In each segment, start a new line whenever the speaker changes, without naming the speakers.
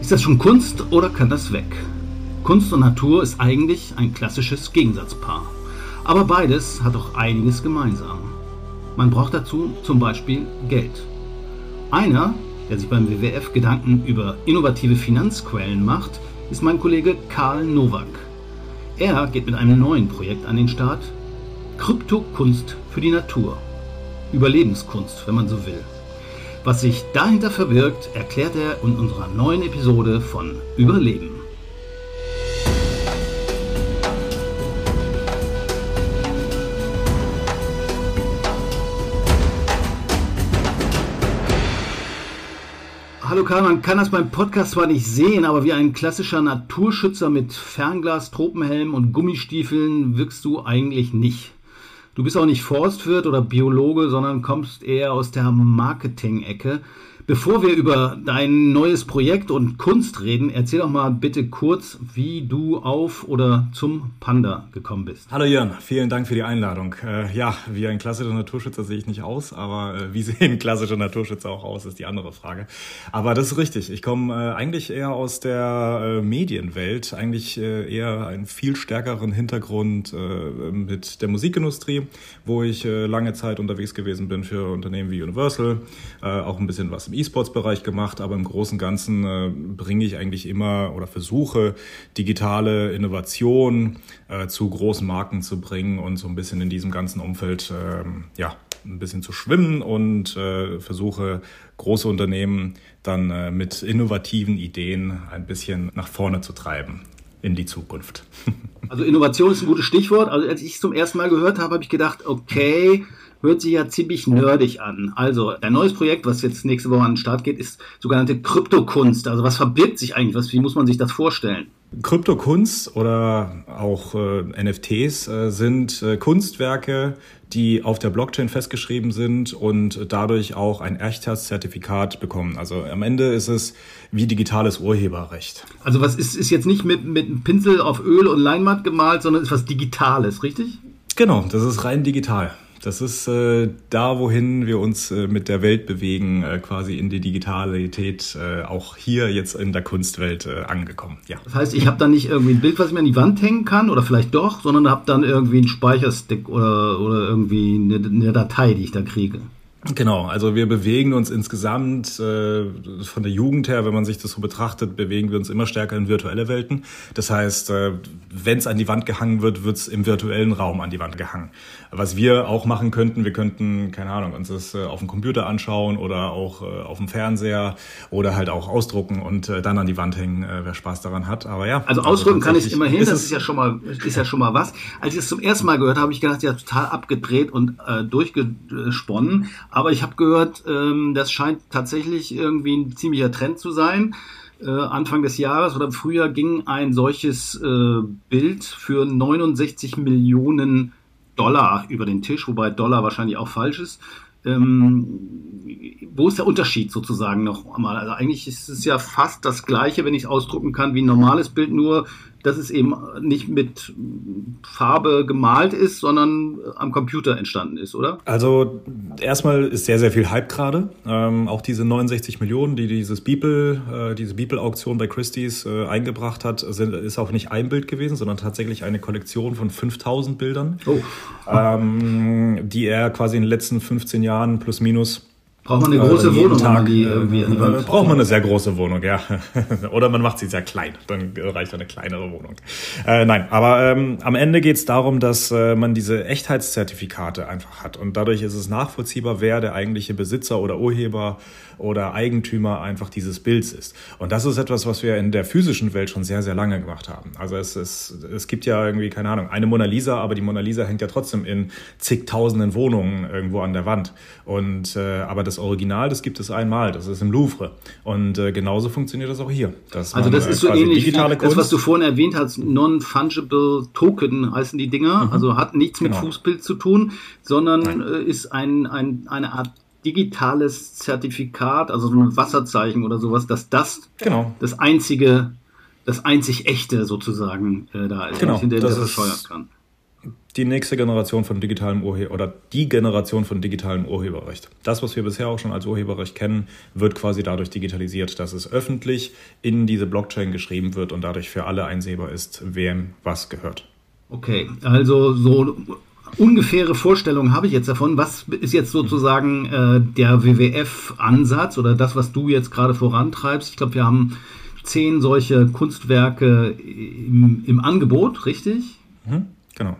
Ist das schon Kunst oder kann das weg? Kunst und Natur ist eigentlich ein klassisches Gegensatzpaar. Aber beides hat auch einiges gemeinsam. Man braucht dazu zum Beispiel Geld. Einer, der sich beim WWF Gedanken über innovative Finanzquellen macht, ist mein Kollege Karl Nowak. Er geht mit einem neuen Projekt an den Start. Kryptokunst für die Natur. Überlebenskunst, wenn man so will. Was sich dahinter verbirgt, erklärt er in unserer neuen Episode von Überleben. Hallo Karl, man kann das beim Podcast zwar nicht sehen, aber wie ein klassischer Naturschützer mit Fernglas, Tropenhelm und Gummistiefeln wirkst du eigentlich nicht. Du bist auch nicht Forstwirt oder Biologe, sondern kommst eher aus der Marketing-Ecke. Bevor wir über dein neues Projekt und Kunst reden, erzähl doch mal bitte kurz, wie du auf oder zum Panda gekommen bist.
Hallo Jörn, vielen Dank für die Einladung. Äh, ja, wie ein klassischer Naturschützer sehe ich nicht aus, aber äh, wie sehen klassische Naturschützer auch aus, ist die andere Frage. Aber das ist richtig. Ich komme äh, eigentlich eher aus der äh, Medienwelt, eigentlich äh, eher einen viel stärkeren Hintergrund äh, mit der Musikindustrie, wo ich lange Zeit unterwegs gewesen bin für Unternehmen wie Universal, auch ein bisschen was im E-Sports-Bereich gemacht, aber im Großen und Ganzen äh, bringe ich eigentlich immer oder versuche digitale Innovation äh, zu großen Marken zu bringen und so ein bisschen in diesem ganzen Umfeld äh, ja ein bisschen zu schwimmen und äh, versuche große Unternehmen dann äh, mit innovativen Ideen ein bisschen nach vorne zu treiben in die Zukunft.
Also Innovation ist ein gutes Stichwort. Also als ich es zum ersten Mal gehört habe, habe ich gedacht, okay, hört sich ja ziemlich nerdig an. Also, ein neues Projekt, was jetzt nächste Woche an den Start geht, ist sogenannte Kryptokunst. Also, was verbirgt sich eigentlich? Was, wie muss man sich das vorstellen?
Kryptokunst oder auch äh, NFTs äh, sind äh, Kunstwerke, die auf der Blockchain festgeschrieben sind und dadurch auch ein Echtheitszertifikat bekommen. Also am Ende ist es wie digitales Urheberrecht.
Also was ist, ist jetzt nicht mit, mit einem Pinsel auf Öl und Leinwand gemalt, sondern ist was Digitales, richtig?
Genau, das ist rein digital. Das ist äh, da, wohin wir uns äh, mit der Welt bewegen, äh, quasi in die Digitalität, äh, auch hier jetzt in der Kunstwelt äh, angekommen. Ja.
Das heißt, ich habe dann nicht irgendwie ein Bild, was ich mir an die Wand hängen kann, oder vielleicht doch, sondern habe dann irgendwie einen Speicherstick oder, oder irgendwie eine, eine Datei, die ich da kriege.
Genau, also wir bewegen uns insgesamt äh, von der Jugend her, wenn man sich das so betrachtet, bewegen wir uns immer stärker in virtuelle Welten. Das heißt, äh, wenn es an die Wand gehangen wird, wird es im virtuellen Raum an die Wand gehangen. Was wir auch machen könnten, wir könnten, keine Ahnung, uns das äh, auf dem Computer anschauen oder auch äh, auf dem Fernseher oder halt auch ausdrucken und äh, dann an die Wand hängen, äh, wer Spaß daran hat. Aber ja.
Also ausdrucken also kann ich immerhin, das ist ja schon mal, ist ja schon mal was. Als ich es zum ersten Mal gehört habe, habe ich gedacht, ja, total abgedreht und äh, durchgesponnen. Aber ich habe gehört, ähm, das scheint tatsächlich irgendwie ein ziemlicher Trend zu sein. Äh, Anfang des Jahres oder im Frühjahr ging ein solches äh, Bild für 69 Millionen Dollar über den Tisch, wobei Dollar wahrscheinlich auch falsch ist. Ähm, wo ist der Unterschied sozusagen noch einmal? Also eigentlich ist es ja fast das gleiche, wenn ich es ausdrucken kann, wie ein normales Bild, nur dass es eben nicht mit Farbe gemalt ist, sondern am Computer entstanden ist, oder?
Also erstmal ist sehr, sehr viel Hype gerade. Ähm, auch diese 69 Millionen, die dieses Beeple, äh, diese Beeple-Auktion bei Christie's äh, eingebracht hat, sind, ist auch nicht ein Bild gewesen, sondern tatsächlich eine Kollektion von 5000 Bildern, oh. ähm, die er quasi in den letzten 15 Jahren plus minus
Braucht man eine große Wohnung?
Tag, die irgendwie äh, braucht man eine sehr große Wohnung, ja. Oder man macht sie sehr klein, dann reicht eine kleinere Wohnung. Äh, nein, aber ähm, am Ende geht es darum, dass äh, man diese Echtheitszertifikate einfach hat. Und dadurch ist es nachvollziehbar, wer der eigentliche Besitzer oder Urheber oder Eigentümer einfach dieses Bilds ist. Und das ist etwas, was wir in der physischen Welt schon sehr, sehr lange gemacht haben. Also es, es, es gibt ja irgendwie, keine Ahnung, eine Mona Lisa, aber die Mona Lisa hängt ja trotzdem in zigtausenden Wohnungen irgendwo an der Wand. Und äh, aber das Original, das gibt es einmal, das ist im Louvre. Und äh, genauso funktioniert das auch hier.
also das ist so ähnlich wie das, was du vorhin erwähnt hast, Non-Fungible Token heißen die Dinger. Mhm. Also hat nichts mit genau. Fußbild zu tun, sondern. Äh, ist ein, ein, eine Art digitales Zertifikat, also so ein Wasserzeichen oder sowas, dass das genau. das einzige, das einzig echte sozusagen äh, da ist,
genau.
hinter das, das verscheuern kann.
die nächste Generation von digitalem Urheber oder die Generation von digitalem Urheberrecht. Das, was wir bisher auch schon als Urheberrecht kennen, wird quasi dadurch digitalisiert, dass es öffentlich in diese Blockchain geschrieben wird und dadurch für alle einsehbar ist, wem was gehört.
Okay, also so ungefähre Vorstellung habe ich jetzt davon. Was ist jetzt sozusagen äh, der WWF-Ansatz oder das, was du jetzt gerade vorantreibst? Ich glaube, wir haben zehn solche Kunstwerke im, im Angebot, richtig?
Mhm, genau.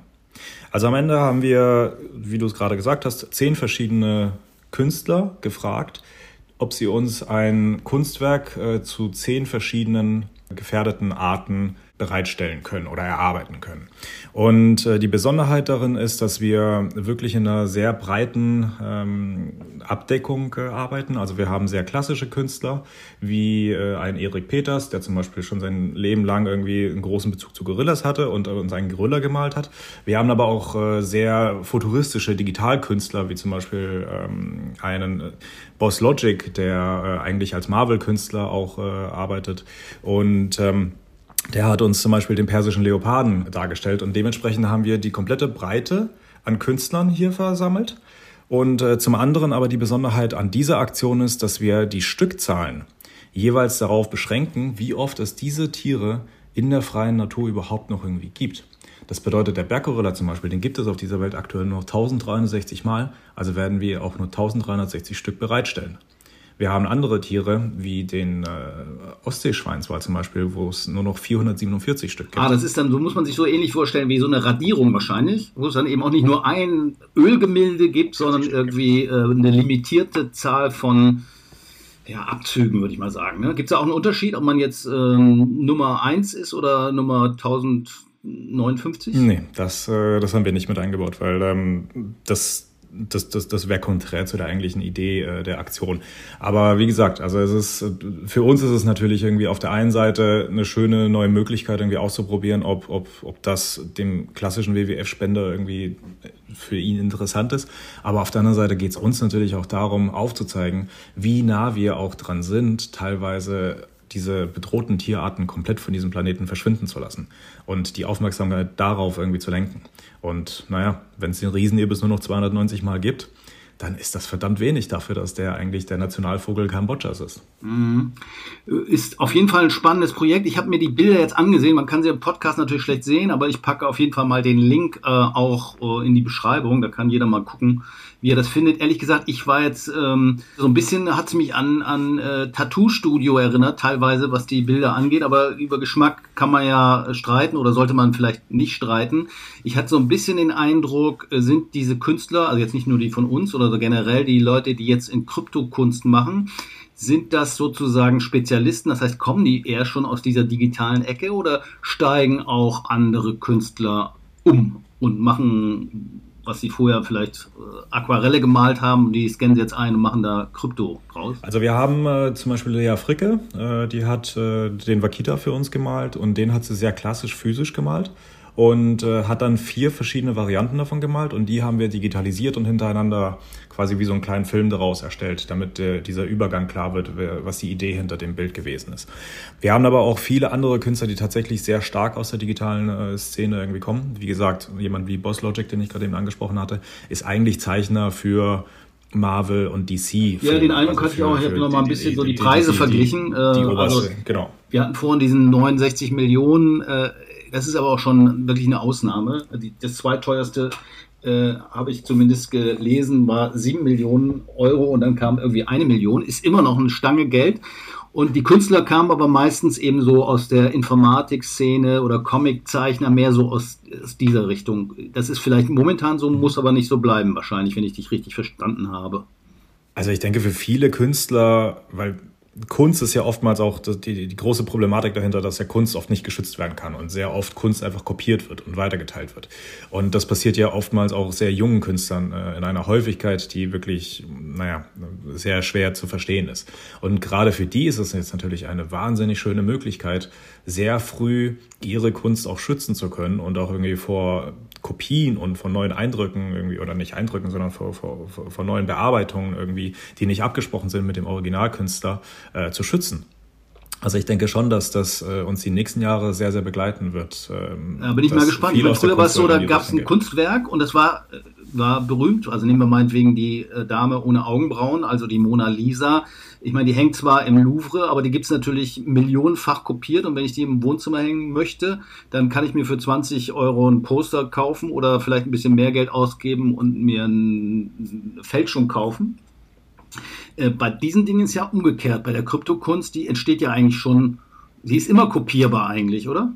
Also am Ende haben wir, wie du es gerade gesagt hast, zehn verschiedene Künstler gefragt, ob sie uns ein Kunstwerk äh, zu zehn verschiedenen gefährdeten Arten bereitstellen können oder erarbeiten können. Und äh, die Besonderheit darin ist, dass wir wirklich in einer sehr breiten ähm, Abdeckung äh, arbeiten. Also wir haben sehr klassische Künstler wie äh, ein Erik Peters, der zum Beispiel schon sein Leben lang irgendwie einen großen Bezug zu Gorillas hatte und, äh, und seinen Gorilla gemalt hat. Wir haben aber auch äh, sehr futuristische Digitalkünstler wie zum Beispiel ähm, einen äh, Boss Logic, der äh, eigentlich als Marvel-Künstler auch äh, arbeitet und ähm, der hat uns zum Beispiel den persischen Leoparden dargestellt und dementsprechend haben wir die komplette Breite an Künstlern hier versammelt. Und äh, zum anderen aber die Besonderheit an dieser Aktion ist, dass wir die Stückzahlen jeweils darauf beschränken, wie oft es diese Tiere in der freien Natur überhaupt noch irgendwie gibt. Das bedeutet, der Berggorilla zum Beispiel, den gibt es auf dieser Welt aktuell nur 1360 Mal, also werden wir auch nur 1360 Stück bereitstellen. Wir haben andere Tiere, wie den äh, Ostseeschweinswal zum Beispiel, wo es nur noch 447 Stück gibt.
Ah, das ist dann, so muss man sich so ähnlich vorstellen wie so eine Radierung wahrscheinlich, wo es dann eben auch nicht nur ein Ölgemälde gibt, sondern irgendwie äh, eine limitierte Zahl von ja, Abzügen, würde ich mal sagen. Ne? Gibt es da auch einen Unterschied, ob man jetzt ähm, Nummer 1 ist oder Nummer 1059?
Nee, das, äh, das haben wir nicht mit eingebaut, weil ähm, das das, das, das wäre konträr zu der eigentlichen Idee äh, der Aktion. Aber wie gesagt, also es ist für uns ist es natürlich irgendwie auf der einen Seite eine schöne neue Möglichkeit, irgendwie auszuprobieren, ob, ob, ob das dem klassischen WWF-Spender irgendwie für ihn interessant ist. Aber auf der anderen Seite geht es uns natürlich auch darum, aufzuzeigen, wie nah wir auch dran sind, teilweise diese bedrohten Tierarten komplett von diesem Planeten verschwinden zu lassen und die Aufmerksamkeit darauf irgendwie zu lenken. Und naja, wenn es den Riesenibis nur noch 290 Mal gibt, dann ist das verdammt wenig dafür, dass der eigentlich der Nationalvogel Kambodschas ist.
Mhm. Ist auf jeden Fall ein spannendes Projekt. Ich habe mir die Bilder jetzt angesehen. Man kann sie im Podcast natürlich schlecht sehen, aber ich packe auf jeden Fall mal den Link äh, auch äh, in die Beschreibung. Da kann jeder mal gucken, wie er das findet. Ehrlich gesagt, ich war jetzt ähm, so ein bisschen, hat es mich an, an äh, Tattoo-Studio erinnert, teilweise, was die Bilder angeht. Aber über Geschmack kann man ja streiten oder sollte man vielleicht nicht streiten. Ich hatte so ein bisschen den Eindruck, äh, sind diese Künstler, also jetzt nicht nur die von uns oder so generell die Leute, die jetzt in Kryptokunst machen, sind das sozusagen Spezialisten? Das heißt, kommen die eher schon aus dieser digitalen Ecke oder steigen auch andere Künstler um und machen was sie vorher vielleicht äh, Aquarelle gemalt haben, die scannen sie jetzt ein und machen da Krypto draus?
Also wir haben äh, zum Beispiel Lea Fricke, äh, die hat äh, den Vakita für uns gemalt und den hat sie sehr klassisch physisch gemalt und äh, hat dann vier verschiedene Varianten davon gemalt und die haben wir digitalisiert und hintereinander quasi wie so einen kleinen Film daraus erstellt, damit äh, dieser Übergang klar wird, was die Idee hinter dem Bild gewesen ist. Wir haben aber auch viele andere Künstler, die tatsächlich sehr stark aus der digitalen äh, Szene irgendwie kommen. Wie gesagt, jemand wie Boss Logic, den ich gerade eben angesprochen hatte, ist eigentlich Zeichner für Marvel und DC.
Ja, den Eindruck also hatte ich auch. Ich habe noch mal ein bisschen die, so die, die Preise die, verglichen. Die,
die äh, oberste, also, genau.
Wir hatten vorhin diesen 69 Millionen äh, das ist aber auch schon wirklich eine Ausnahme. Das zweiteuerste äh, habe ich zumindest gelesen, war 7 Millionen Euro und dann kam irgendwie eine Million. Ist immer noch eine Stange Geld. Und die Künstler kamen aber meistens eben so aus der Informatik-Szene oder Comiczeichner, mehr so aus, aus, dieser Richtung. Das ist vielleicht momentan so, muss aber nicht so bleiben, wahrscheinlich, wenn ich dich richtig verstanden habe.
Also ich denke für viele Künstler, weil Kunst ist ja oftmals auch die, die, große Problematik dahinter, dass ja Kunst oft nicht geschützt werden kann und sehr oft Kunst einfach kopiert wird und weitergeteilt wird. Und das passiert ja oftmals auch sehr jungen Künstlern äh, in einer Häufigkeit, die wirklich, naja, sehr schwer zu verstehen ist. Und gerade für die ist es jetzt natürlich eine wahnsinnig schöne Möglichkeit, sehr früh ihre Kunst auch schützen zu können und auch irgendwie vor Kopien und von neuen Eindrücken irgendwie, oder nicht Eindrücken, sondern vor, vor, vor neuen Bearbeitungen irgendwie, die nicht abgesprochen sind mit dem Originalkünstler, äh, zu schützen. Also ich denke schon, dass das äh, uns die nächsten Jahre sehr, sehr begleiten wird.
Ähm, ja, bin ich mal gespannt. Weil früher war es so, da gab es ein Kunstwerk und das war, war berühmt. Also nehmen wir meinetwegen die äh, Dame ohne Augenbrauen, also die Mona Lisa. Ich meine, die hängt zwar im Louvre, aber die gibt's natürlich millionenfach kopiert und wenn ich die im Wohnzimmer hängen möchte, dann kann ich mir für 20 Euro ein Poster kaufen oder vielleicht ein bisschen mehr Geld ausgeben und mir eine Fälschung kaufen. Äh, bei diesen Dingen ist ja umgekehrt. Bei der Kryptokunst, die entsteht ja eigentlich schon, sie ist immer kopierbar eigentlich, oder?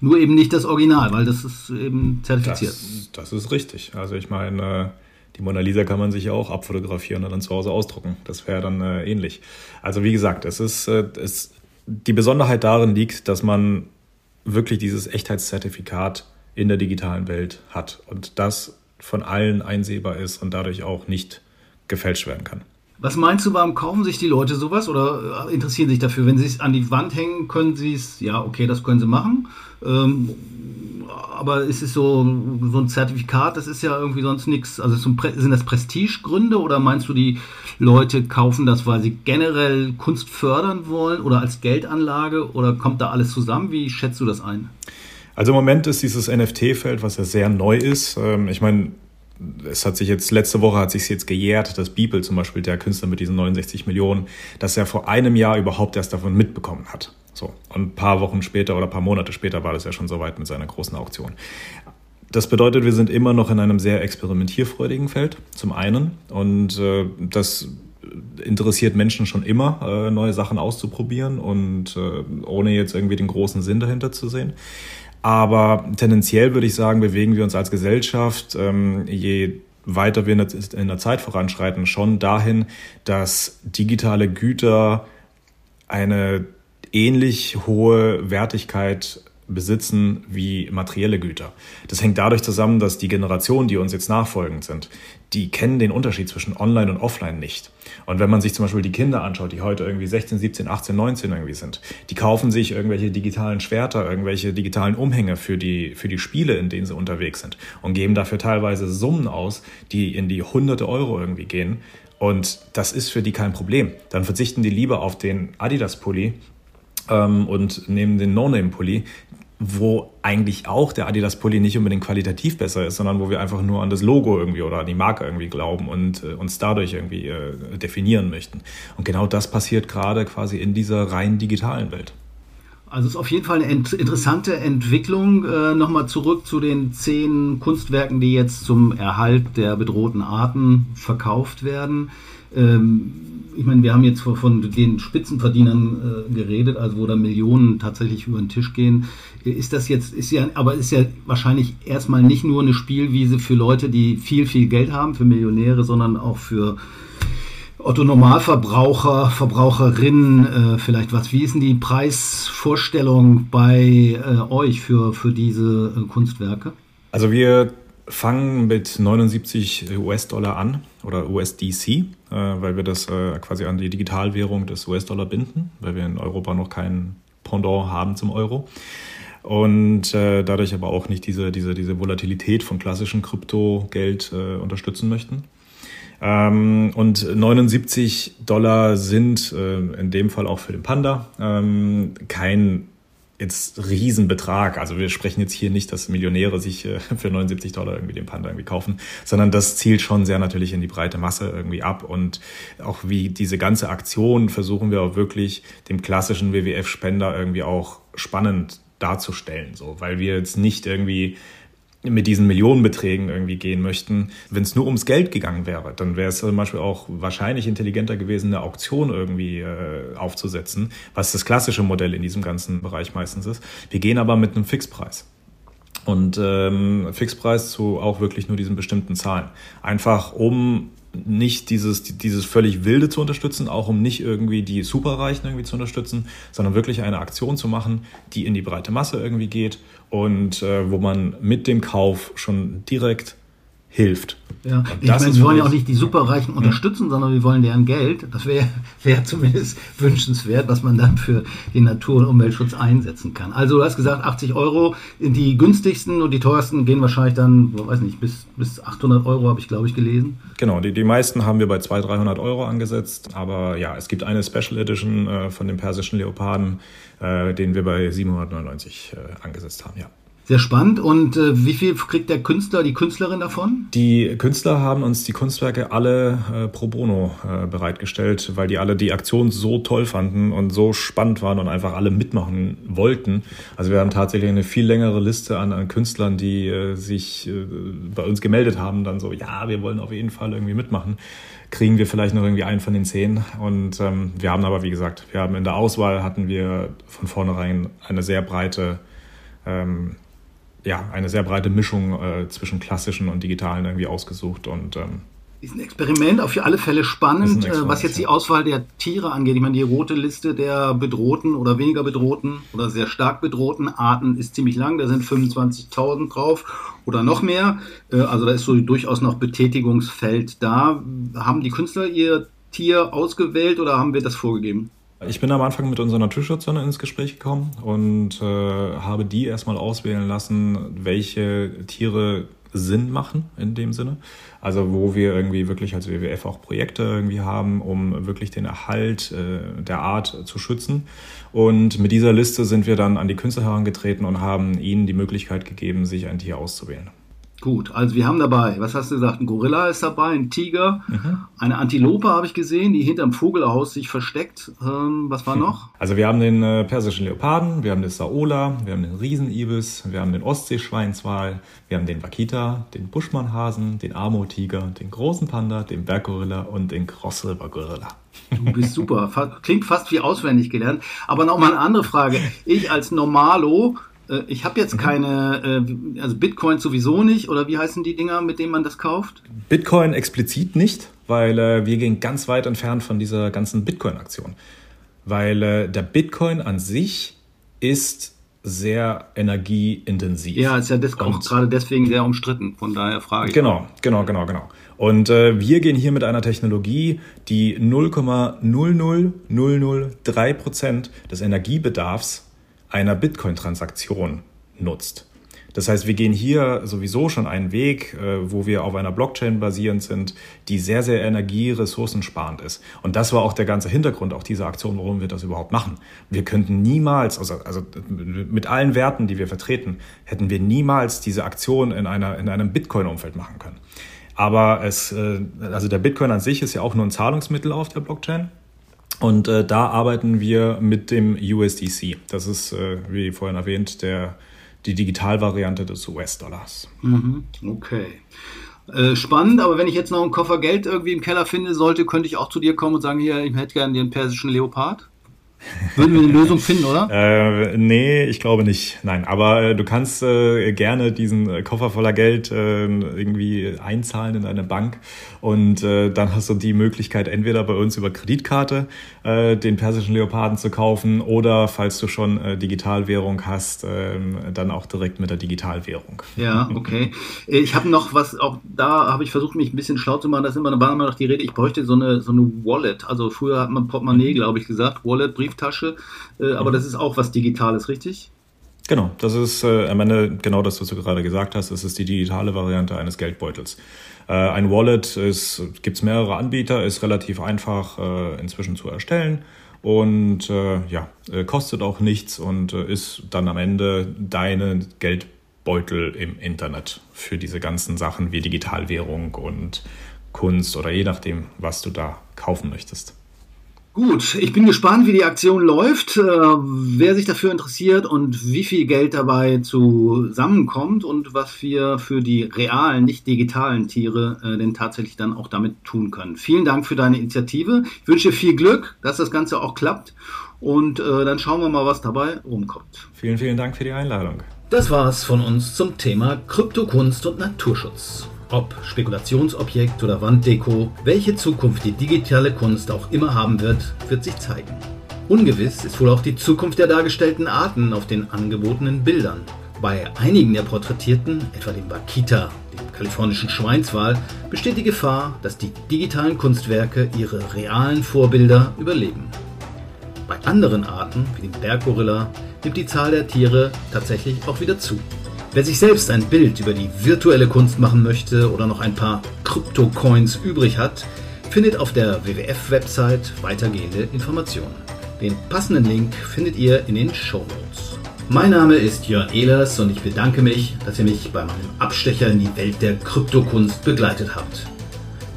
Nur eben nicht das Original, weil das ist eben zertifiziert.
Das, das ist richtig. Also ich meine, die Mona Lisa kann man sich ja auch abfotografieren und dann zu Hause ausdrucken. Das wäre dann äh, ähnlich. Also wie gesagt, es ist, äh, es, die Besonderheit darin liegt, dass man wirklich dieses Echtheitszertifikat in der digitalen Welt hat und das von allen einsehbar ist und dadurch auch nicht gefälscht werden kann.
Was meinst du, warum kaufen sich die Leute sowas oder äh, interessieren sich dafür? Wenn sie es an die Wand hängen, können sie es, ja, okay, das können sie machen. Ähm, aber ist es so, so ein Zertifikat, das ist ja irgendwie sonst nichts. Also sind das Prestigegründe oder meinst du, die Leute kaufen das, weil sie generell Kunst fördern wollen oder als Geldanlage oder kommt da alles zusammen? Wie schätzt du das ein?
Also im Moment ist dieses NFT-Feld, was ja sehr neu ist. Ähm, ich meine, es hat sich jetzt, letzte Woche hat sich jetzt gejährt, dass Beeple zum Beispiel, der Künstler mit diesen 69 Millionen, dass er vor einem Jahr überhaupt erst davon mitbekommen hat. So. Und ein paar Wochen später oder ein paar Monate später war das ja schon soweit mit seiner großen Auktion. Das bedeutet, wir sind immer noch in einem sehr experimentierfreudigen Feld, zum einen. Und äh, das interessiert Menschen schon immer, äh, neue Sachen auszuprobieren und äh, ohne jetzt irgendwie den großen Sinn dahinter zu sehen. Aber tendenziell würde ich sagen, bewegen wir uns als Gesellschaft, ähm, je weiter wir in der Zeit voranschreiten, schon dahin, dass digitale Güter eine ähnlich hohe Wertigkeit besitzen wie materielle Güter. Das hängt dadurch zusammen, dass die Generationen, die uns jetzt nachfolgend sind, die kennen den Unterschied zwischen Online und Offline nicht. Und wenn man sich zum Beispiel die Kinder anschaut, die heute irgendwie 16, 17, 18, 19 irgendwie sind, die kaufen sich irgendwelche digitalen Schwerter, irgendwelche digitalen Umhänge für die, für die Spiele, in denen sie unterwegs sind und geben dafür teilweise Summen aus, die in die hunderte Euro irgendwie gehen. Und das ist für die kein Problem. Dann verzichten die lieber auf den Adidas-Pulli ähm, und nehmen den No-Name-Pulli, wo eigentlich auch der Adidas Pulli nicht unbedingt qualitativ besser ist, sondern wo wir einfach nur an das Logo irgendwie oder an die Marke irgendwie glauben und äh, uns dadurch irgendwie äh, definieren möchten. Und genau das passiert gerade quasi in dieser rein digitalen Welt.
Also es ist auf jeden Fall eine ent interessante Entwicklung. Äh, Nochmal zurück zu den zehn Kunstwerken, die jetzt zum Erhalt der bedrohten Arten verkauft werden. Ähm, ich meine, wir haben jetzt von den Spitzenverdienern äh, geredet, also wo da Millionen tatsächlich über den Tisch gehen. Ist das jetzt, ist ja, aber ist ja wahrscheinlich erstmal nicht nur eine Spielwiese für Leute, die viel, viel Geld haben, für Millionäre, sondern auch für Otto Normalverbraucher, Verbraucherinnen, äh, vielleicht was. Wie ist denn die Preisvorstellung bei äh, euch für, für diese äh, Kunstwerke?
Also wir fangen mit 79 US-Dollar an oder USDC, äh, weil wir das äh, quasi an die Digitalwährung des US-Dollar binden, weil wir in Europa noch kein Pendant haben zum Euro. Und äh, dadurch aber auch nicht diese, diese, diese Volatilität von klassischem Kryptogeld äh, unterstützen möchten. Ähm, und 79 Dollar sind äh, in dem Fall auch für den Panda ähm, kein jetzt Riesenbetrag. Also wir sprechen jetzt hier nicht, dass Millionäre sich äh, für 79 Dollar irgendwie den Panda irgendwie kaufen, sondern das zielt schon sehr natürlich in die breite Masse irgendwie ab. Und auch wie diese ganze Aktion versuchen wir auch wirklich dem klassischen WWF-Spender irgendwie auch spannend darzustellen, so, weil wir jetzt nicht irgendwie mit diesen Millionenbeträgen irgendwie gehen möchten. Wenn es nur ums Geld gegangen wäre, dann wäre es zum Beispiel auch wahrscheinlich intelligenter gewesen, eine Auktion irgendwie äh, aufzusetzen, was das klassische Modell in diesem ganzen Bereich meistens ist. Wir gehen aber mit einem Fixpreis. Und ähm, Fixpreis zu auch wirklich nur diesen bestimmten Zahlen. Einfach um nicht dieses, dieses völlig Wilde zu unterstützen, auch um nicht irgendwie die Superreichen irgendwie zu unterstützen, sondern wirklich eine Aktion zu machen, die in die breite Masse irgendwie geht und äh, wo man mit dem Kauf schon direkt hilft.
Ja, ich meine, wir wollen ja auch nicht die Superreichen unterstützen, sondern wir wollen deren Geld. Das wäre wär zumindest wünschenswert, was man dann für den Natur- und Umweltschutz einsetzen kann. Also du hast gesagt, 80 Euro, die günstigsten und die teuersten gehen wahrscheinlich dann, weiß nicht, bis, bis 800 Euro habe ich, glaube ich, gelesen.
Genau, die, die meisten haben wir bei 200, 300 Euro angesetzt. Aber ja, es gibt eine Special Edition äh, von dem persischen Leoparden, äh, den wir bei 799 äh, angesetzt haben, ja.
Sehr spannend. Und äh, wie viel kriegt der Künstler, die Künstlerin davon?
Die Künstler haben uns die Kunstwerke alle äh, pro bono äh, bereitgestellt, weil die alle die Aktion so toll fanden und so spannend waren und einfach alle mitmachen wollten. Also wir haben tatsächlich eine viel längere Liste an, an Künstlern, die äh, sich äh, bei uns gemeldet haben, dann so, ja, wir wollen auf jeden Fall irgendwie mitmachen. Kriegen wir vielleicht noch irgendwie einen von den zehn. Und ähm, wir haben aber, wie gesagt, wir haben in der Auswahl hatten wir von vornherein eine sehr breite ähm, ja, eine sehr breite Mischung äh, zwischen klassischen und digitalen irgendwie ausgesucht und ähm,
ist ein Experiment, auf alle Fälle spannend, äh, was jetzt die Auswahl der Tiere angeht. Ich meine, die rote Liste der bedrohten oder weniger bedrohten oder sehr stark bedrohten Arten ist ziemlich lang. Da sind 25.000 drauf oder noch mehr. Äh, also da ist so durchaus noch Betätigungsfeld da. Haben die Künstler ihr Tier ausgewählt oder haben wir das vorgegeben?
Ich bin am Anfang mit unserer Naturschützerin ins Gespräch gekommen und äh, habe die erstmal auswählen lassen, welche Tiere Sinn machen in dem Sinne. Also wo wir irgendwie wirklich als WWF auch Projekte irgendwie haben, um wirklich den Erhalt äh, der Art zu schützen. Und mit dieser Liste sind wir dann an die Künstler herangetreten und haben ihnen die Möglichkeit gegeben, sich ein Tier auszuwählen.
Gut, also wir haben dabei, was hast du gesagt, ein Gorilla ist dabei, ein Tiger, mhm. eine Antilope habe ich gesehen, die hinterm Vogelhaus sich versteckt. Ähm, was war noch?
Also wir haben den äh, persischen Leoparden, wir haben den Saola, wir haben den Riesenibis, wir haben den Ostseeschweinswal, wir haben den Wakita, den Buschmannhasen, den Amo-Tiger, den großen Panda, den Berggorilla und den Cross River Gorilla.
Du bist super, klingt fast wie auswendig gelernt. Aber noch mal eine andere Frage. Ich als Normalo äh, ich habe jetzt mhm. keine, äh, also Bitcoin sowieso nicht, oder wie heißen die Dinger, mit denen man das kauft?
Bitcoin explizit nicht, weil äh, wir gehen ganz weit entfernt von dieser ganzen Bitcoin-Aktion. Weil der Bitcoin an sich ist sehr energieintensiv.
Ja, ist ja das auch gerade deswegen sehr umstritten, von daher frage ich.
Genau, genau, genau, genau. Und äh, wir gehen hier mit einer Technologie, die 0,00003 Prozent des Energiebedarfs einer Bitcoin-Transaktion nutzt. Das heißt, wir gehen hier sowieso schon einen Weg, äh, wo wir auf einer Blockchain basierend sind, die sehr, sehr energieressourcensparend ist. Und das war auch der ganze Hintergrund auch dieser Aktion, warum wir das überhaupt machen. Wir könnten niemals, also, also mit allen Werten, die wir vertreten, hätten wir niemals diese Aktion in, einer, in einem Bitcoin-Umfeld machen können. Aber es, äh, also der Bitcoin an sich ist ja auch nur ein Zahlungsmittel auf der Blockchain. Und äh, da arbeiten wir mit dem USDC. Das ist, äh, wie vorhin erwähnt, der, die Digitalvariante des US-Dollars.
Mhm, okay. Äh, spannend, aber wenn ich jetzt noch einen Koffer Geld irgendwie im Keller finde sollte, könnte ich auch zu dir kommen und sagen, hier, ich hätte gerne den persischen Leopard? Würden wir eine Lösung finden, oder?
Äh, nee, ich glaube nicht. Nein, aber äh, du kannst äh, gerne diesen äh, Koffer voller Geld äh, irgendwie einzahlen in eine Bank und äh, dann hast du die Möglichkeit, entweder bei uns über Kreditkarte äh, den persischen Leoparden zu kaufen oder falls du schon äh, Digitalwährung hast, äh, dann auch direkt mit der Digitalwährung.
Ja, okay. Ich habe noch was, auch da habe ich versucht, mich ein bisschen schlau zu machen. Das immer, da war immer noch die Rede, ich bräuchte so eine, so eine Wallet. Also früher hat man Portemonnaie, glaube ich, gesagt, Wallet, Brief Brieftasche. Äh, aber mhm. das ist auch was Digitales, richtig?
Genau, das ist äh, am Ende genau das, was du gerade gesagt hast. Es ist die digitale Variante eines Geldbeutels. Äh, ein Wallet gibt es mehrere Anbieter, ist relativ einfach äh, inzwischen zu erstellen und äh, ja, äh, kostet auch nichts und äh, ist dann am Ende deine Geldbeutel im Internet für diese ganzen Sachen wie Digitalwährung und Kunst oder je nachdem, was du da kaufen möchtest.
Gut, ich bin gespannt, wie die Aktion läuft, äh, wer sich dafür interessiert und wie viel Geld dabei zusammenkommt und was wir für die realen, nicht digitalen Tiere äh, denn tatsächlich dann auch damit tun können. Vielen Dank für deine Initiative. Ich wünsche viel Glück, dass das Ganze auch klappt und äh, dann schauen wir mal, was dabei rumkommt.
Vielen, vielen Dank für die Einladung.
Das war's von uns zum Thema Kryptokunst und Naturschutz. Ob Spekulationsobjekt oder Wanddeko, welche Zukunft die digitale Kunst auch immer haben wird, wird sich zeigen. Ungewiss ist wohl auch die Zukunft der dargestellten Arten auf den angebotenen Bildern. Bei einigen der Porträtierten, etwa dem Bakita, dem kalifornischen Schweinswal, besteht die Gefahr, dass die digitalen Kunstwerke ihre realen Vorbilder überleben. Bei anderen Arten, wie dem Berggorilla, nimmt die Zahl der Tiere tatsächlich auch wieder zu. Wer sich selbst ein Bild über die virtuelle Kunst machen möchte oder noch ein paar Krypto-Coins übrig hat, findet auf der WWF-Website weitergehende Informationen. Den passenden Link findet ihr in den Show Notes. Mein Name ist Jörn Ehlers und ich bedanke mich, dass ihr mich bei meinem Abstecher in die Welt der Kryptokunst begleitet habt.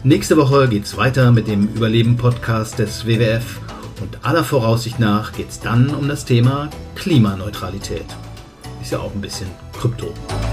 Nächste Woche geht's weiter mit dem Überleben-Podcast des WWF und aller Voraussicht nach geht's dann um das Thema Klimaneutralität. Ist ja auch ein bisschen Krypto.